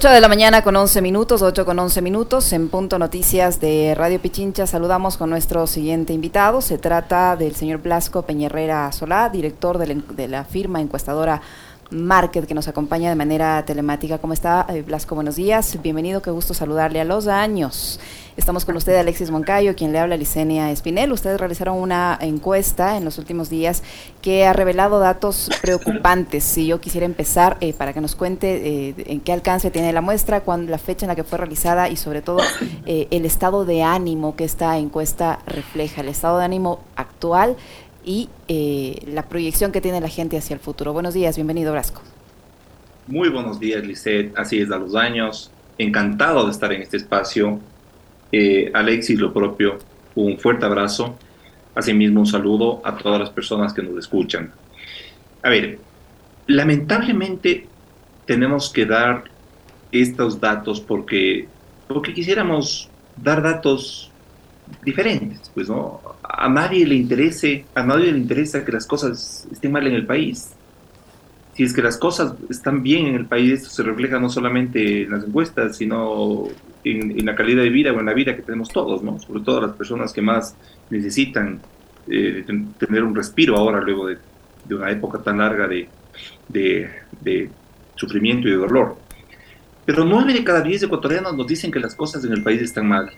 8 de la mañana con 11 minutos, 8 con 11 minutos, en Punto Noticias de Radio Pichincha saludamos con nuestro siguiente invitado. Se trata del señor Blasco Peñerrera Solá, director de la firma encuestadora Market, que nos acompaña de manera telemática. ¿Cómo está, eh, Blasco? Buenos días. Bienvenido, qué gusto saludarle a los años. Estamos con usted, Alexis Moncayo, quien le habla Licenia Espinel. Ustedes realizaron una encuesta en los últimos días que ha revelado datos preocupantes. Si yo quisiera empezar eh, para que nos cuente eh, en qué alcance tiene la muestra, cuándo, la fecha en la que fue realizada y sobre todo el estado de ánimo que esta encuesta refleja, el estado de ánimo actual y eh, la proyección que tiene la gente hacia el futuro. Buenos días, bienvenido Brasco. Muy buenos días, Lisette. Así es, a los años. Encantado de estar en este espacio. Eh, Alexis, lo propio, un fuerte abrazo. Asimismo, un saludo a todas las personas que nos escuchan. A ver, lamentablemente tenemos que dar estos datos porque, porque quisiéramos dar datos diferentes, pues, ¿no? A nadie le interese, a nadie le interesa que las cosas estén mal en el país. Si es que las cosas están bien en el país, esto se refleja no solamente en las encuestas, sino en, la calidad de vida o en la vida que tenemos todos, ¿no? Sobre todo las personas que más necesitan eh, tener un respiro ahora, luego de, una época tan larga de, de sufrimiento y de dolor. Pero nueve de cada diez ecuatorianos nos dicen que las cosas en el país están mal.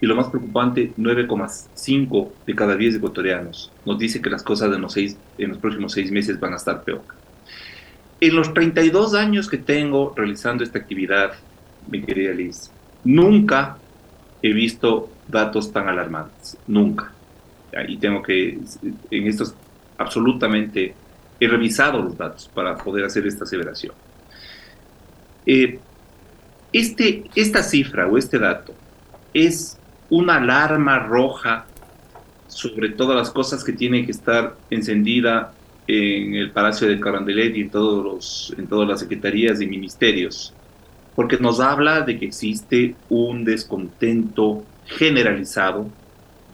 Y lo más preocupante, 9,5 de cada 10 ecuatorianos nos dice que las cosas en los, seis, en los próximos seis meses van a estar peor. En los 32 años que tengo realizando esta actividad, mi querida Liz, nunca he visto datos tan alarmantes, nunca. Y tengo que, en estos, absolutamente, he revisado los datos para poder hacer esta aseveración. Eh, este, esta cifra o este dato es una alarma roja sobre todas las cosas que tiene que estar encendida en el Palacio de Carondelet y en, todos los, en todas las secretarías y ministerios, porque nos habla de que existe un descontento generalizado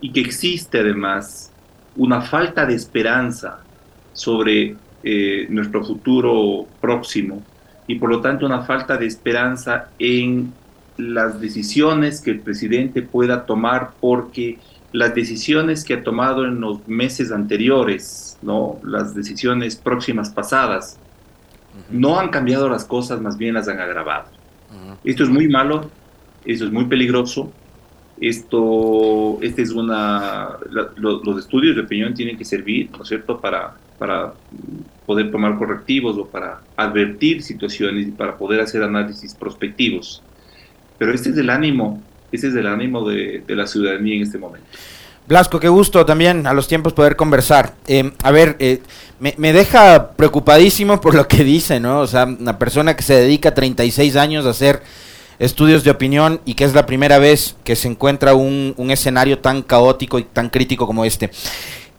y que existe además una falta de esperanza sobre eh, nuestro futuro próximo y por lo tanto una falta de esperanza en las decisiones que el presidente pueda tomar porque las decisiones que ha tomado en los meses anteriores, ¿no? las decisiones próximas pasadas, no han cambiado las cosas, más bien las han agravado. Esto es muy malo, esto es muy peligroso. Esto, este es una, los estudios de opinión tienen que servir, ¿no es cierto?, para, para poder tomar correctivos o para advertir situaciones y para poder hacer análisis prospectivos. Pero este es el ánimo, este es el ánimo de, la ciudadanía en este momento. Blasco, qué gusto también a los tiempos poder conversar. Eh, a ver, eh, me, deja preocupadísimo por lo que dice, ¿no? O sea, una persona que se dedica 36 años a hacer estudios de opinión y que es la primera vez que se encuentra un, un escenario tan caótico y tan crítico como este.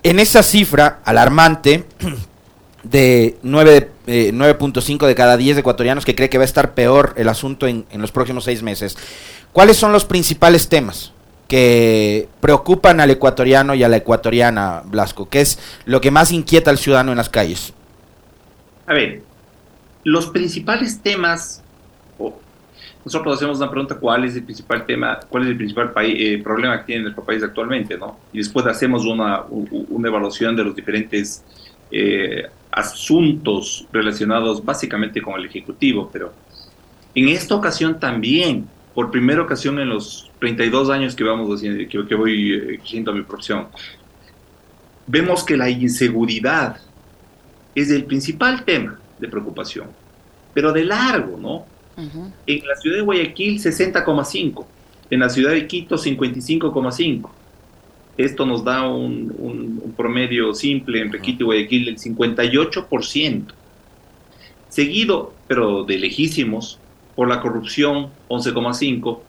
En esa cifra alarmante, de 9.5 eh, de cada 10 ecuatorianos que cree que va a estar peor el asunto en, los próximos seis meses. ¿Cuáles son los principales temas que preocupan al ecuatoriano y a la ecuatoriana, Blasco? ¿Qué es lo que más inquieta al ciudadano en las calles? A ver, los principales temas, nosotros hacemos una pregunta, ¿cuál es el principal tema, cuál es el principal eh, problema que tiene nuestro país actualmente? ¿no? Y después hacemos una, una evaluación de los diferentes eh, asuntos relacionados básicamente con el Ejecutivo, pero en esta ocasión también, por primera ocasión en los 32 años que, vamos haciendo, que, que voy ejerciendo eh, mi profesión, vemos que la inseguridad es el principal tema de preocupación, pero de largo, ¿no? En la ciudad de Guayaquil 60,5, en la ciudad de Quito 55,5 esto nos da un, promedio simple en Quito y Guayaquil del 58%, seguido, pero de lejísimos, por la corrupción 11,5%,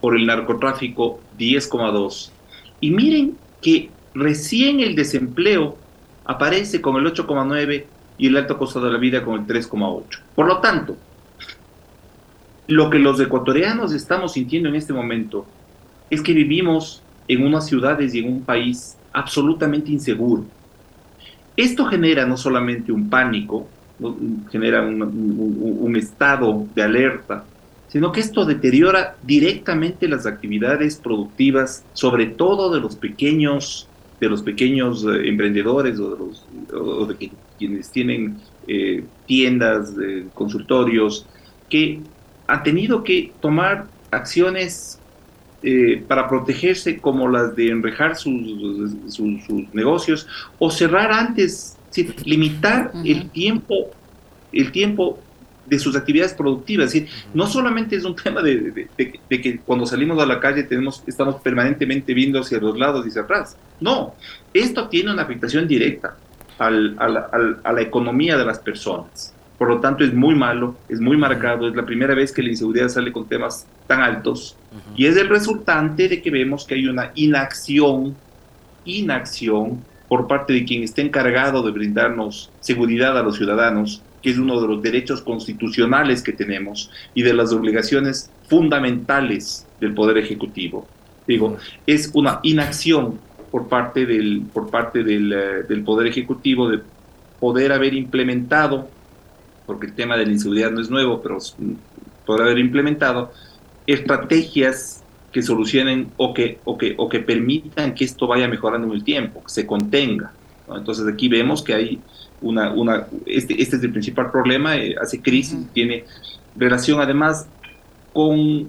por el narcotráfico 10,2%. Y miren que recién el desempleo aparece con el 8,9% y el alto costo de la vida con el 3,8%. Por lo tanto, lo que los ecuatorianos estamos sintiendo en este momento es que vivimos en unas ciudades y en un país absolutamente inseguro. Esto genera no solamente un pánico, genera un, estado de alerta sino que esto deteriora directamente las actividades productivas, sobre todo de los pequeños, de los pequeños eh, emprendedores o de, los, quienes tienen eh, tiendas, consultorios, que han tenido que tomar acciones eh, para protegerse como las de enrejar sus, sus, negocios o cerrar antes, limitar el tiempo el tiempo de sus actividades productivas. no solamente es un tema de, que cuando salimos a la calle tenemos, estamos permanentemente viendo hacia los lados y hacia atrás. No, esto tiene una afectación directa a la economía de las personas. Por lo tanto, es muy malo, es muy marcado, es la primera vez que la inseguridad sale con temas tan altos y es el resultante de que vemos que hay una inacción, inacción por parte de quien está encargado de brindarnos seguridad a los ciudadanos que es uno de los derechos constitucionales que tenemos y de las obligaciones fundamentales del Poder Ejecutivo. Digo, es una inacción por parte del, por parte del, eh, del Poder Ejecutivo de poder haber implementado, porque el tema de la inseguridad no es nuevo, pero poder haber implementado estrategias que solucionen o que, o que, o que permitan que esto vaya mejorando en el tiempo, que se contenga. Entonces aquí vemos que hay una, una este, este es el principal problema, eh, hace crisis, tiene relación además con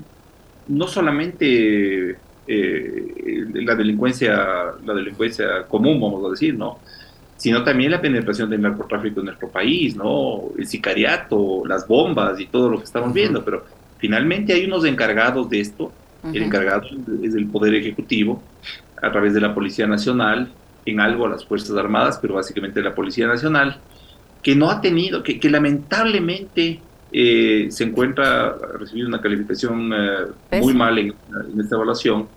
no solamente eh, la delincuencia, la delincuencia común, vamos a decir, ¿no? sino también la penetración del narcotráfico en nuestro país, ¿no? El sicariato, las bombas y todo lo que estamos viendo, pero finalmente hay unos encargados de esto, el encargado es el Poder Ejecutivo, a través de la Policía Nacional, en algo a las Fuerzas Armadas, pero básicamente la Policía Nacional, que no ha tenido, que, que lamentablemente eh, se encuentra recibiendo una calificación eh, muy mal en, esta evaluación,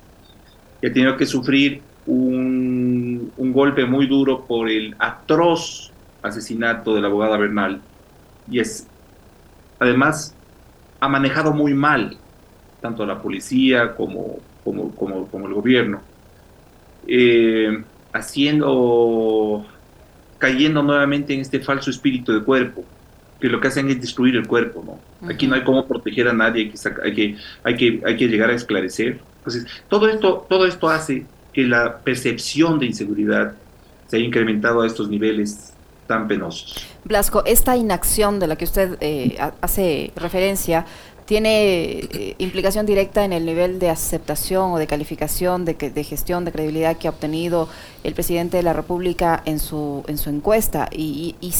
que ha tenido que sufrir un, un, golpe muy duro por el atroz asesinato de la abogada Bernal. Y es, además, ha manejado muy mal tanto la policía como, como, como, como el gobierno. Eh, haciendo, cayendo nuevamente en este falso espíritu de cuerpo, que lo que hacen es destruir el cuerpo, ¿no? Aquí no hay cómo proteger a nadie, hay que, hay que, hay que, llegar a esclarecer. Entonces, todo esto, todo esto hace que la percepción de inseguridad se haya incrementado a estos niveles tan penosos. Blasco, esta inacción de la que usted eh, hace referencia tiene eh, implicación directa en el nivel de aceptación o de calificación, de, gestión, de credibilidad que ha obtenido el presidente de la República en su, en su encuesta y, y,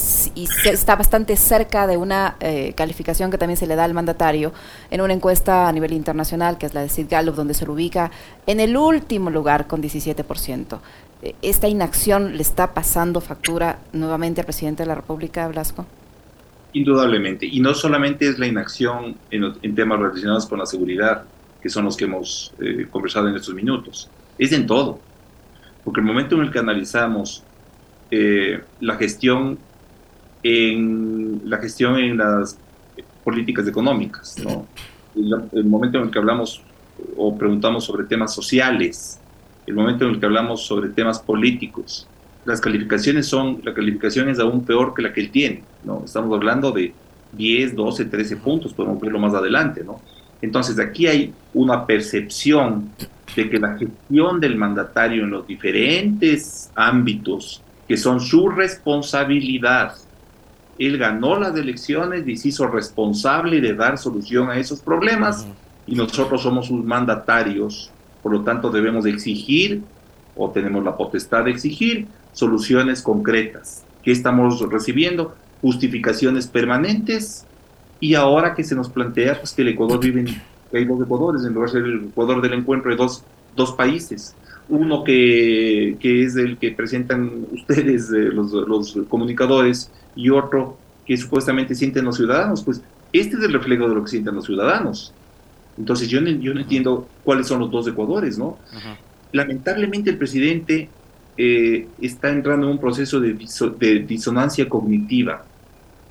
está bastante cerca de una eh, calificación que también se le da al mandatario en una encuesta a nivel internacional, que es la de Sid Gallup, donde se lo ubica en el último lugar con 17%. Eh, ¿Esta inacción le está pasando factura nuevamente al presidente de la República, Blasco? Indudablemente. Y no solamente es la inacción en, temas relacionados con la seguridad, que son los que hemos eh, conversado en estos minutos, es en todo. Porque el momento en el que analizamos eh, la gestión en la gestión en las políticas económicas, ¿no? el, momento en el que hablamos o preguntamos sobre temas sociales, el momento en el que hablamos sobre temas políticos, las calificaciones son, la calificación es aún peor que la que él tiene, ¿no? Estamos hablando de 10, 12, 13 puntos, podemos verlo más adelante, ¿no? Entonces aquí hay una percepción de que la gestión del mandatario en los diferentes ámbitos que son su responsabilidad, él ganó las elecciones y se hizo responsable de dar solución a esos problemas y nosotros somos sus mandatarios, por lo tanto debemos exigir o tenemos la potestad de exigir soluciones concretas. ¿Qué estamos recibiendo? Justificaciones permanentes y ahora que se nos plantea pues, que el Ecuador vive en, hay dos Ecuadores, en lugar de ser el Ecuador del encuentro de dos, dos países. Uno que, que, es el que presentan ustedes, eh, los, los comunicadores, y otro que supuestamente sienten los ciudadanos. Pues este es el reflejo de lo que sienten los ciudadanos. Entonces yo no, yo no entiendo cuáles son los dos Ecuadores, ¿no? Lamentablemente el presidente eh, está entrando en un proceso de, de, disonancia cognitiva,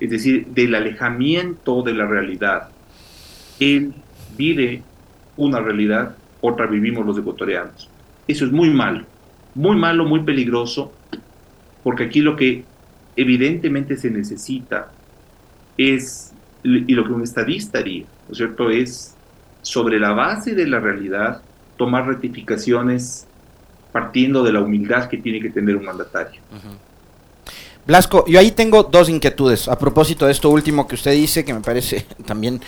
es decir, del alejamiento de la realidad. Él vive una realidad, otra vivimos los ecuatorianos. Eso es muy malo, muy malo, muy peligroso, porque aquí lo que evidentemente se necesita es y lo que un estadista haría, ¿no es cierto?, es sobre la base de la realidad tomar rectificaciones partiendo de la humildad que tiene que tener un mandatario. Blasco, yo ahí tengo dos inquietudes a propósito de esto último que usted dice, que me parece también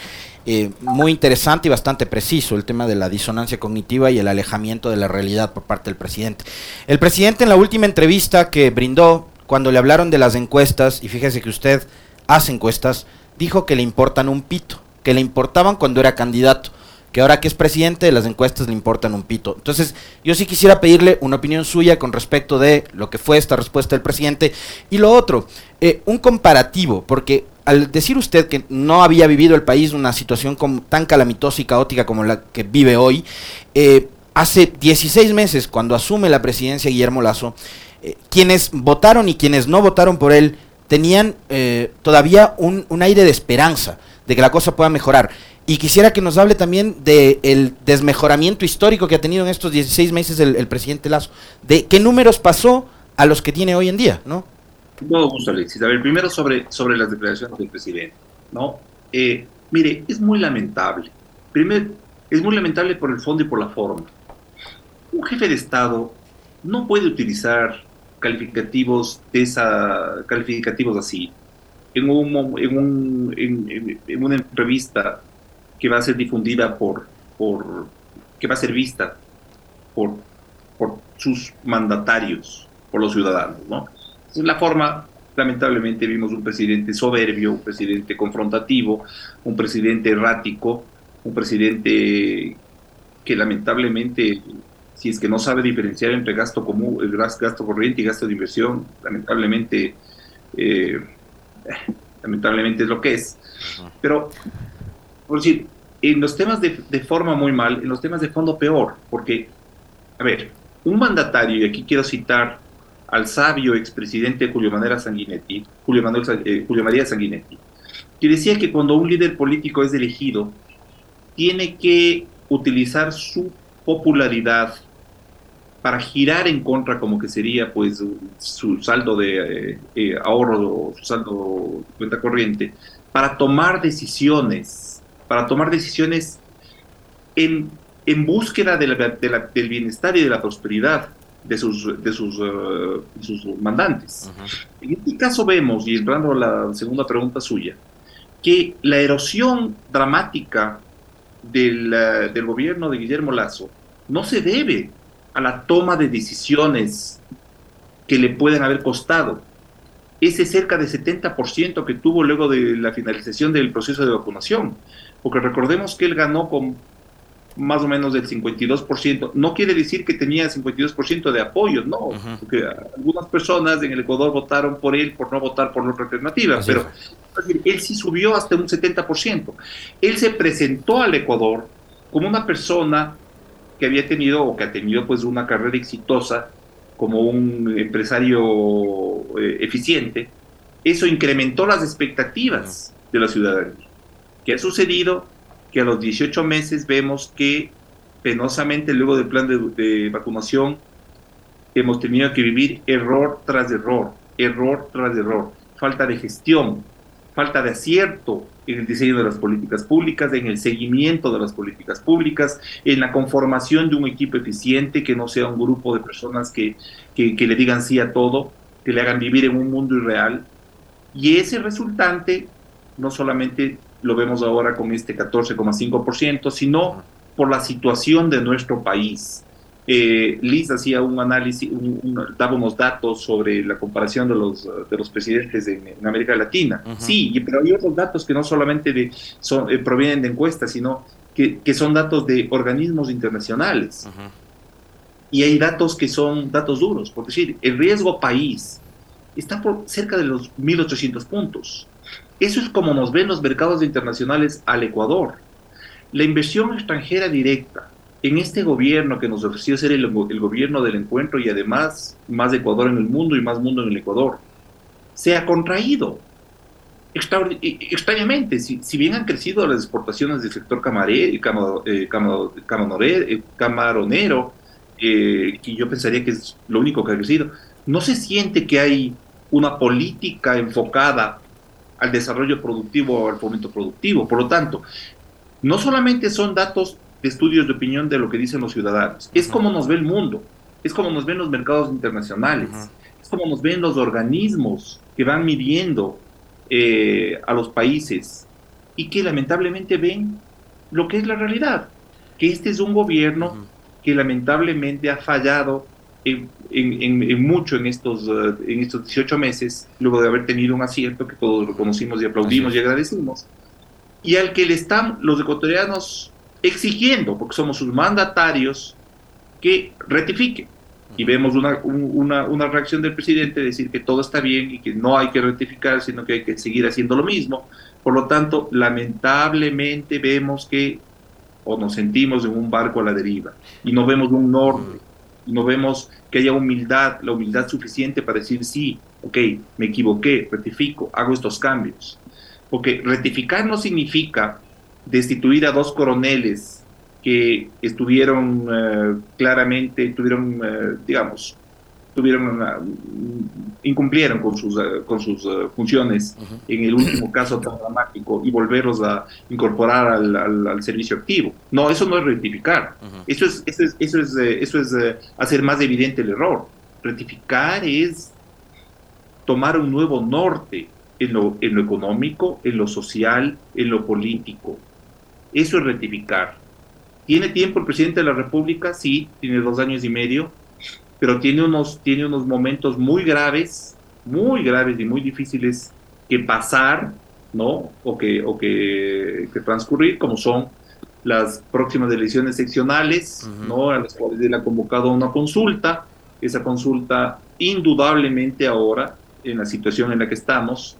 eh, muy interesante y bastante preciso, el tema de la disonancia cognitiva y el alejamiento de la realidad por parte del presidente. El presidente en la última entrevista que brindó, cuando le hablaron de las encuestas, y fíjese que usted hace encuestas, dijo que le importan un pito, que le importaban cuando era candidato que ahora que es presidente de las encuestas le importan un pito. Entonces, yo sí quisiera pedirle una opinión suya con respecto de lo que fue esta respuesta del presidente. Y lo otro, eh, un comparativo, porque al decir usted que no había vivido el país una situación tan calamitosa y caótica como la que vive hoy, eh, hace 16 meses, cuando asume la presidencia Guillermo Lazo, eh, quienes votaron y quienes no votaron por él tenían todavía un, un aire de esperanza de que la cosa pueda mejorar. Y quisiera que nos hable también del desmejoramiento histórico que ha tenido en estos 16 meses el, presidente Lazo. De qué números pasó a los que tiene hoy en día, ¿no? Todo gusto, Alexis. A ver, primero sobre, sobre las declaraciones del presidente, ¿no? Eh, mire, es muy lamentable. Primero, es muy lamentable por el fondo y por la forma. Un jefe de Estado no puede utilizar calificativos de esa, calificativos así. En, un, en, un, en una entrevista que va a ser difundida por, por que va a ser vista por, por sus mandatarios, por los ciudadanos, ¿no? Es la forma, lamentablemente vimos un presidente soberbio, un presidente confrontativo, un presidente errático, un presidente que lamentablemente, si es que no sabe diferenciar entre gasto común, el gasto corriente y gasto de inversión, lamentablemente, eh, lamentablemente es lo que es. Pero, por decir, en los temas de, forma muy mal, en los temas de fondo peor, porque, a ver, un mandatario, y aquí quiero citar al sabio expresidente Julio Manuel Sanguinetti, Julio, Manuel, eh, Julio María Sanguinetti, que decía que cuando un líder político es elegido, tiene que utilizar su popularidad para girar en contra como que sería pues su saldo de eh, eh, ahorro o su saldo de cuenta corriente, para tomar decisiones para tomar decisiones en, en búsqueda de del bienestar y de la prosperidad de sus, de sus, uh, sus mandantes. En este caso vemos, y entrando a la segunda pregunta suya, que la erosión dramática del, uh, del gobierno de Guillermo Lazo no se debe a la toma de decisiones que le pueden haber costado. Ese cerca de 70% que tuvo luego de la finalización del proceso de vacunación porque recordemos que él ganó con más o menos del 52%. No quiere decir que tenía 52% de apoyo, no, porque algunas personas en el Ecuador votaron por él por no votar por otra alternativa, pero él sí subió hasta un 70%. Él se presentó al Ecuador como una persona que había tenido o que ha tenido pues una carrera exitosa como un empresario eh, eficiente. Eso incrementó las expectativas de la ciudadanía. ¿Qué ha sucedido? Que a los 18 meses vemos que penosamente luego del plan de, vacunación hemos tenido que vivir error tras error, error tras error, falta de gestión, falta de acierto en el diseño de las políticas públicas, en el seguimiento de las políticas públicas, en la conformación de un equipo eficiente que no sea un grupo de personas que, que, que le digan sí a todo, que le hagan vivir en un mundo irreal. Y ese resultante no solamente lo vemos ahora con este 14,5%, sino por la situación de nuestro país. Eh, Liz hacía un análisis, daba unos datos sobre la comparación de los, de los presidentes en, América Latina. Sí, pero hay otros datos que no solamente de, son, eh, provienen de encuestas, sino que, que, son datos de organismos internacionales. Y hay datos que son datos duros. Por decir, el riesgo país está por cerca de los 1.800 puntos. Eso es como nos ven los mercados internacionales al Ecuador. La inversión extranjera directa en este gobierno que nos ofreció ser el, gobierno del encuentro y además más Ecuador en el mundo y más mundo en el Ecuador, se ha contraído. extrañamente, si, bien han crecido las exportaciones del sector camaré, eh, eh, camaronero, eh, yo pensaría que es lo único que ha crecido, no se siente que hay una política enfocada al desarrollo productivo o al fomento productivo. Por lo tanto, no solamente son datos de estudios de opinión de lo que dicen los ciudadanos, es como nos ve el mundo, es como nos ven los mercados internacionales, es como nos ven los organismos que van midiendo eh, a los países y que lamentablemente ven lo que es la realidad, que este es un gobierno que lamentablemente ha fallado en, mucho en estos, eh, en estos 18 meses, luego de haber tenido un acierto que todos reconocimos y aplaudimos y agradecimos, y al que le están los ecuatorianos exigiendo, porque somos sus mandatarios, que rectifique. Y vemos una, una, una, reacción del presidente decir que todo está bien y que no hay que rectificar, sino que hay que seguir haciendo lo mismo. Por lo tanto, lamentablemente vemos que o nos sentimos en un barco a la deriva y no vemos un norte no vemos que haya humildad, la humildad suficiente para decir sí, ok, me equivoqué, rectifico, hago estos cambios. Porque rectificar no significa destituir a dos coroneles que estuvieron eh, claramente, tuvieron, eh, digamos, tuvieron incumplieron con sus, eh, con sus eh, funciones en el último caso tan dramático y volverlos a incorporar al, al, servicio activo. No, eso no es rectificar. Eso es, eso es, eso es, eh, eso es hacer más evidente el error. Rectificar es tomar un nuevo norte en lo, en lo económico, en lo social, en lo político. Eso es rectificar. ¿Tiene tiempo el presidente de la República? Sí, tiene dos años y medio pero tiene unos, tiene unos momentos muy graves, muy graves y muy difíciles que pasar, ¿no? O que, o que, transcurrir, como son las próximas elecciones seccionales, ¿no? A las cuales él ha convocado una consulta. Esa consulta, indudablemente ahora, en la situación en la que estamos,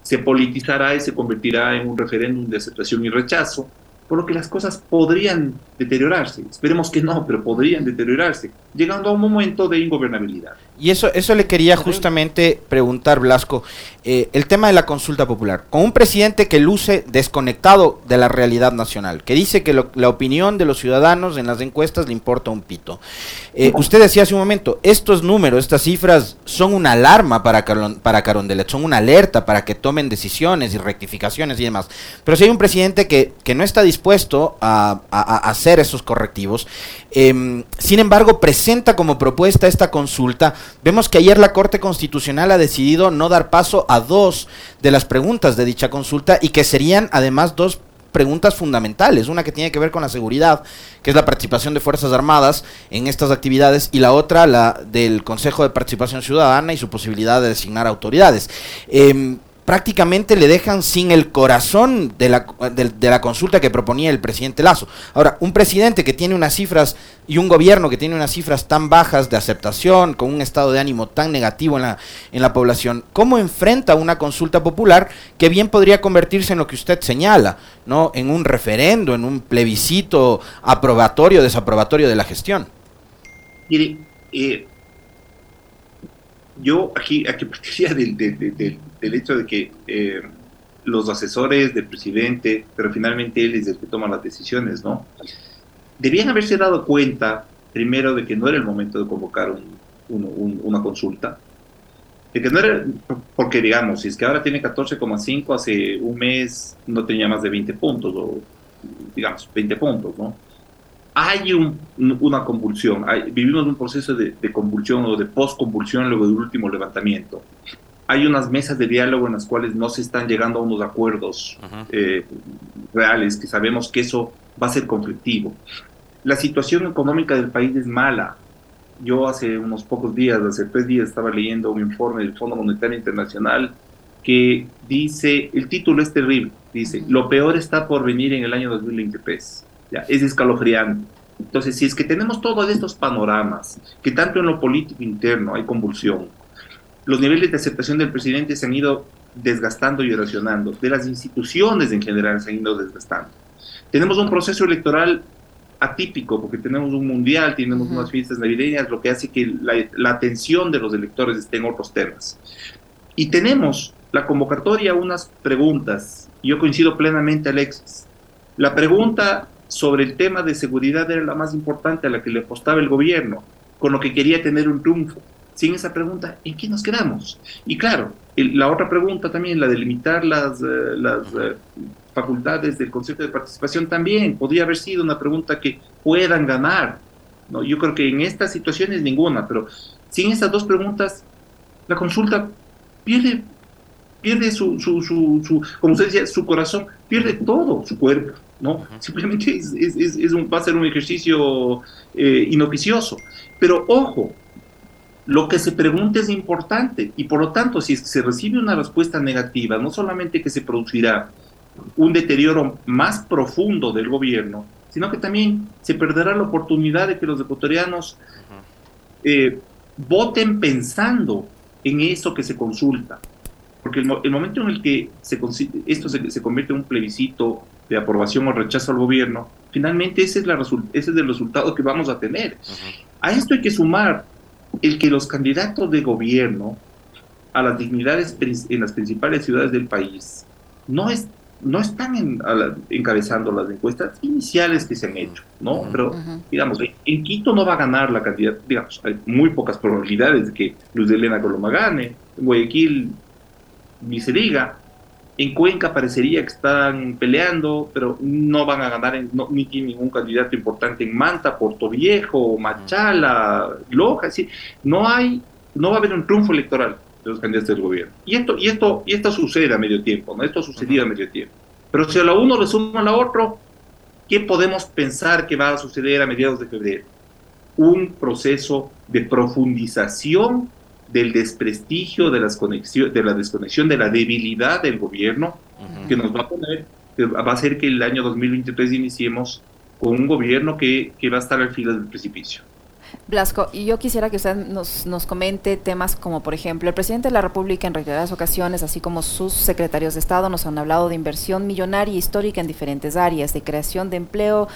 se politizará y se convertirá en un referéndum de aceptación y rechazo, por lo que las cosas podrían deteriorarse. Esperemos que no, pero podrían deteriorarse, llegando a un momento de ingobernabilidad. Y eso, eso le quería justamente preguntar, Blasco, eh, el tema de la consulta popular. Con un presidente que luce desconectado de la realidad nacional, que dice que la opinión de los ciudadanos en las encuestas le importa un pito. Eh, usted decía hace un momento, estos números, estas cifras son una alarma para, para Carondelet, son una alerta para que tomen decisiones y rectificaciones y demás. Pero si hay un presidente que, que no está dispuesto a, a hacer esos correctivos, Em, sin embargo, presenta como propuesta esta consulta. Vemos que ayer la Corte Constitucional ha decidido no dar paso a dos de las preguntas de dicha consulta y que serían además dos preguntas fundamentales, una que tiene que ver con la seguridad, que es la participación de Fuerzas Armadas en estas actividades, y la otra, la del Consejo de Participación Ciudadana y su posibilidad de designar autoridades. Eh, prácticamente le dejan sin el corazón de la, de, la, consulta que proponía el presidente Lazo. Ahora, un presidente que tiene unas cifras y un gobierno que tiene unas cifras tan bajas de aceptación, con un estado de ánimo tan negativo en la, en la población, ¿cómo enfrenta una consulta popular que bien podría convertirse en lo que usted señala, ¿no? en un referendo, en un plebiscito aprobatorio, desaprobatorio de la gestión? Mire, eh, yo aquí, aquí partiría del, del, hecho de que eh, los asesores del presidente, pero finalmente él es el que toma las decisiones, ¿no? Debían haberse dado cuenta, primero, de que no era el momento de convocar una consulta, de que no era, porque digamos, si es que ahora tiene 14,5, hace un mes no tenía más de 20 puntos, o digamos, 20 puntos, ¿no? Hay una convulsión, vivimos un proceso de, convulsión o de post-convulsión luego del último levantamiento. Hay unas mesas de diálogo en las cuales no se están llegando a unos acuerdos eh, reales, que sabemos que eso va a ser conflictivo. La situación económica del país es mala. Yo hace unos pocos días, hace tres días, estaba leyendo un informe del Fondo Monetario Internacional que dice, el título es terrible, dice, lo peor está por venir en el año 2023 es escalofriante. Entonces, si es que tenemos todos estos panoramas, que tanto en lo político interno hay convulsión, los niveles de aceptación del presidente se han ido desgastando y erosionando, de las instituciones en general se han ido desgastando. Tenemos un proceso electoral atípico, porque tenemos un mundial, tenemos unas fiestas navideñas, lo que hace que la, la, atención de los electores esté en otros temas. Y tenemos la convocatoria unas preguntas, yo coincido plenamente, Alexis. La pregunta sobre el tema de seguridad era la más importante a la que le apostaba el gobierno, con lo que quería tener un triunfo. sin esa pregunta, ¿en qué nos quedamos? Y claro, la otra pregunta también, la de limitar las, eh, las eh, facultades del concepto de participación, también podría haber sido una pregunta que puedan ganar. ¿no? Yo creo que en estas situaciones ninguna, pero sin esas dos preguntas, la consulta pierde, pierde su, su, su, como usted decía, su corazón, pierde todo su cuerpo. ¿No? Simplemente es, es, es un, va a ser un ejercicio eh, inoficioso. Pero ojo, lo que se pregunta es importante y por lo tanto, si se recibe una respuesta negativa, no solamente que se producirá un deterioro más profundo del gobierno, sino que también se perderá la oportunidad de que los ecuatorianos eh, voten pensando en eso que se consulta. Porque el, momento en el que se, esto se, convierte en un plebiscito de aprobación o rechazo al gobierno, finalmente ese es, la ese es el resultado que vamos a tener. A esto hay que sumar el que los candidatos de gobierno a las dignidades en las principales ciudades del país no, es, no están encabezando las encuestas iniciales que se han hecho, ¿no? Pero, digamos, en Quito no va a ganar la candidata, digamos, hay muy pocas probabilidades de que Luz de Elena Coloma gane, en Guayaquil ni se diga, en Cuenca parecería que están peleando, pero no van a ganar, ni tiene ningún candidato importante en Manta, Puerto Viejo, Machala, Loja, ¿sí? no hay, no va a haber un triunfo electoral de los candidatos del gobierno. Y esto, y esto, y esto sucede a medio tiempo, ¿no? Esto sucedía a medio tiempo. Pero si a la uno le suma a la otro, ¿qué podemos pensar que va a suceder a mediados de febrero? Un proceso de profundización del desprestigio, de, las conexión, de la desconexión, de la debilidad del gobierno, que nos va a poner, que va a hacer que el año 2023 iniciemos con un gobierno que, que va a estar al filo del precipicio. Blasco, y yo quisiera que usted nos, nos, comente temas como, por ejemplo, el presidente de la República en reiteradas ocasiones, así como sus secretarios de Estado, nos han hablado de inversión millonaria histórica en diferentes áreas, de creación de empleo,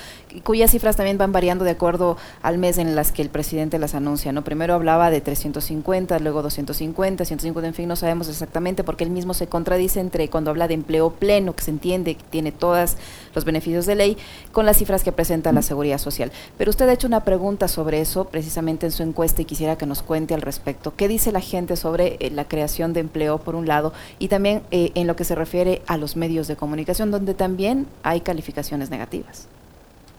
cuyas cifras también van variando de acuerdo al mes en las que el presidente las anuncia. ¿no? Primero hablaba de 350, luego 250, 150, en fin, no sabemos exactamente porque él mismo se contradice entre cuando habla de empleo pleno, que se entiende que tiene todos los beneficios de ley, con las cifras que presenta la Seguridad Social. Pero usted ha hecho una pregunta sobre eso precisamente en su encuesta y quisiera que nos cuente al respecto. ¿Qué dice la gente sobre eh, la creación de empleo, por un lado, y también eh, en lo que se refiere a los medios de comunicación, donde también hay calificaciones negativas?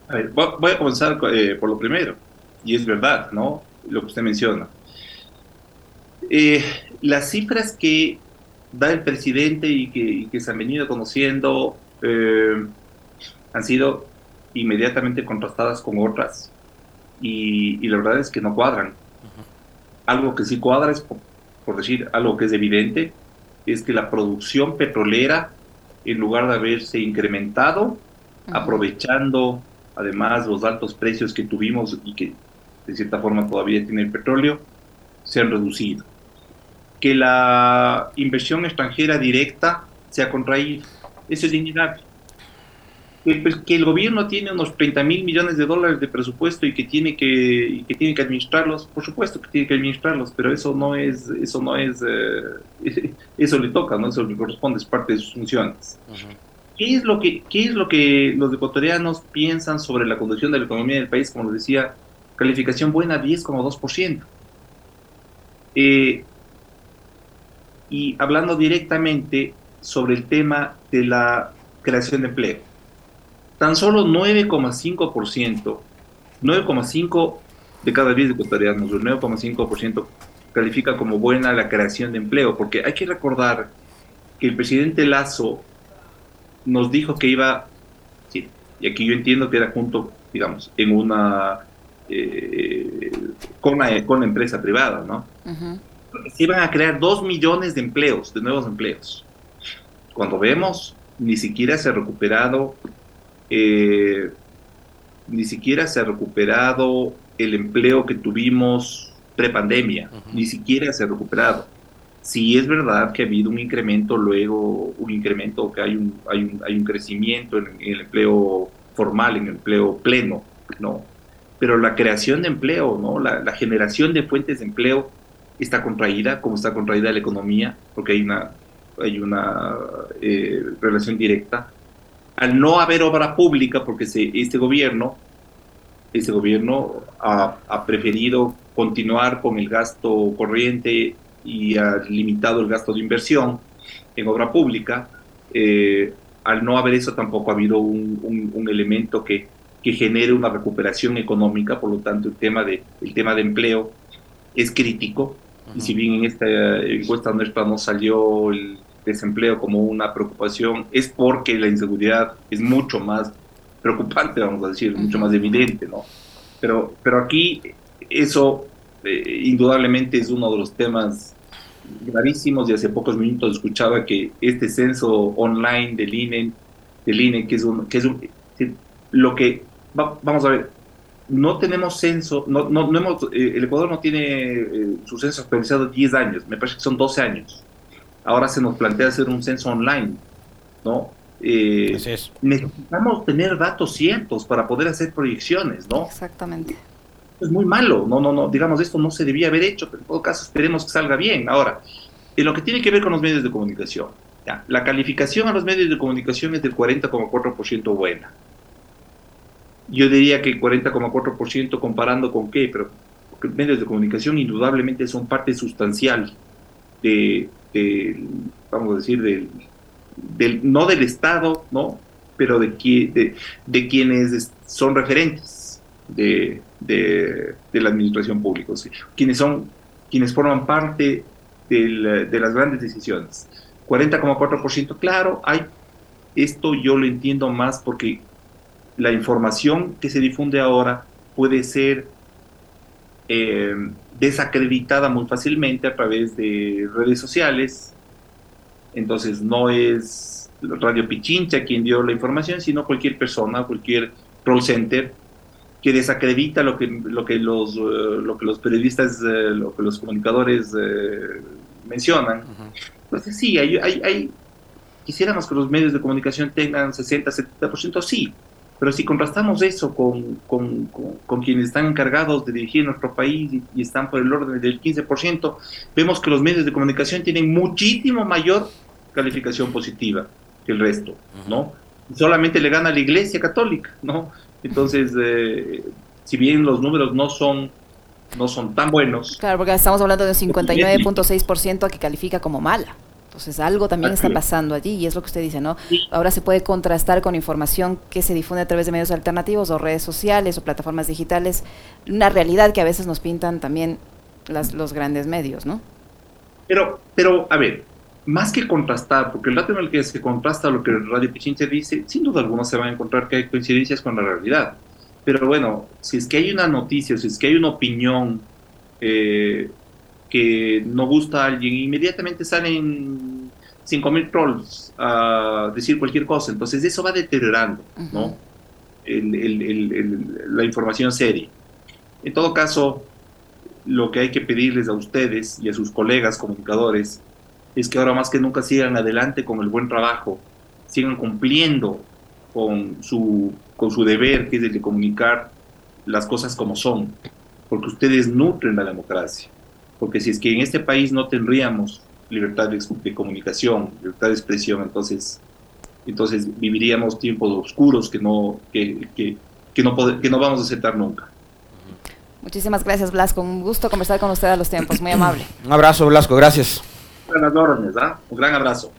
A ver, voy a comenzar eh, por lo primero, y es verdad, ¿no? Lo que usted menciona. las cifras que da el presidente y que, y que se han venido conociendo han sido inmediatamente contrastadas con otras y, la verdad es que no cuadran. Algo que sí cuadra es, por, decir algo que es evidente, es que la producción petrolera, en lugar de haberse incrementado, aprovechando además los altos precios que tuvimos y que de cierta forma todavía tiene el petróleo, se han reducido. Que la inversión extranjera directa se ha contraído. Eso es innegable. Pues, que el gobierno tiene unos 30 mil millones de dólares de presupuesto y que tiene que, que tiene que administrarlos, por supuesto que tiene que administrarlos, pero eso no es, eso no es, eh, eso le toca, ¿no? Eso le corresponde, es parte de sus funciones. ¿Qué es, lo que, ¿Qué es lo que los ecuatorianos piensan sobre la conducción de la economía del país? Como lo decía, calificación buena 10,2%. Eh, y hablando directamente sobre el tema de la creación de empleo tan solo 9,5%, 9,5% de cada 10 ecuatorianos, el 9,5% califica como buena la creación de empleo, porque hay que recordar que el presidente Lazo nos dijo que iba, sí, y aquí yo entiendo que era junto, digamos, en una, eh, con, una con empresa privada, ¿no? Se iban a crear 2 millones de empleos, de nuevos empleos. Cuando vemos, ni siquiera se ha recuperado eh, ni siquiera se ha recuperado el empleo que tuvimos prepandemia, ni siquiera se ha recuperado. Sí es verdad que ha habido un incremento luego, un incremento, que hay un, hay un, hay un crecimiento en, el empleo formal, en el empleo pleno, ¿no? Pero la creación de empleo, ¿no? La, generación de fuentes de empleo está contraída, como está contraída la economía, porque hay una, hay una eh, relación directa al no haber obra pública, porque este gobierno, este gobierno ha, preferido continuar con el gasto corriente y ha limitado el gasto de inversión en obra pública. Eh, al no haber eso tampoco ha habido un, un, elemento que, que, genere una recuperación económica, por lo tanto el tema de, el tema de empleo es crítico. Y si bien en esta encuesta nuestra no salió el desempleo como una preocupación, es porque la inseguridad es mucho más preocupante, vamos a decir, mucho más evidente, ¿no? Pero, pero aquí eso eh, indudablemente es uno de los temas gravísimos y hace pocos minutos escuchaba que este censo online del INE, del INE que es un, que es un, lo que, vamos a ver, no tenemos censo, no, no, no hemos, eh, el Ecuador no tiene eh, su censo actualizado 10 años, me parece que son 12 años. Ahora se nos plantea hacer un censo online, ¿no? Eh, necesitamos tener datos ciertos para poder hacer proyecciones, ¿no? Exactamente. Es muy malo, no, no, no, digamos, esto no se debía haber hecho, pero en todo caso esperemos que salga bien. Ahora, en lo que tiene que ver con los medios de comunicación, ya, la calificación a los medios de comunicación es del 40,4% buena. Yo diría que 40,4% comparando con qué, pero medios de comunicación indudablemente son parte sustancial de, vamos a decir, del, del, no del Estado, ¿no? pero de, de, de quienes son referentes de, de, la administración pública, quienes son quienes forman parte del, de las grandes decisiones. 40,4%, claro, hay esto yo lo entiendo más porque la información que se difunde ahora puede ser eh, desacreditada muy fácilmente a través de redes sociales. Entonces no es Radio Pichincha quien dio la información, sino cualquier persona, cualquier call center que desacredita lo que, lo que, los, eh, lo que los periodistas, eh, lo que los comunicadores mencionan. Entonces sí, hay, hay, hay, quisiéramos que los medios de comunicación tengan 60, 70%, sí, pero si contrastamos eso con, con, con, quienes están encargados de dirigir nuestro país y, están por el orden del 15%, vemos que los medios de comunicación tienen muchísimo mayor calificación positiva que el resto, ¿no? Solamente le gana a la Iglesia Católica, ¿no? Entonces, eh, si bien los números no son no son tan buenos. Claro, porque estamos hablando de un 59.6% que califica como mala. Entonces algo también está pasando allí y es lo que usted dice, ¿no? Ahora se puede contrastar con información que se difunde a través de medios alternativos o redes sociales o plataformas digitales, una realidad que a veces nos pintan también las, los grandes medios, ¿¿no? Pero, pero, a ver, más que contrastar, porque el dato en el que se contrasta lo que Radio Pichinche dice, sin duda alguna se va a encontrar que hay coincidencias con la realidad. Pero bueno, si es que hay una noticia, si es que hay una opinión eh, que no gusta a alguien, inmediatamente salen 5.000 trolls a decir cualquier cosa. Entonces eso va deteriorando ¿no? la información seria. En todo caso, lo que hay que pedirles a ustedes y a sus colegas comunicadores es que ahora más que nunca sigan adelante con el buen trabajo, sigan cumpliendo con su, con su deber, que es el de comunicar las cosas como son, porque ustedes nutren la democracia porque si es que en este país no tendríamos libertad de, comunicación, libertad de expresión, entonces, entonces viviríamos tiempos oscuros que no, que, que, que no, que no vamos a aceptar nunca. Muchísimas gracias, Blasco. Un gusto conversar con usted a los tiempos. Muy amable. Un abrazo, Blasco. Gracias. Buenas órdenes, ¿ah? Un gran abrazo.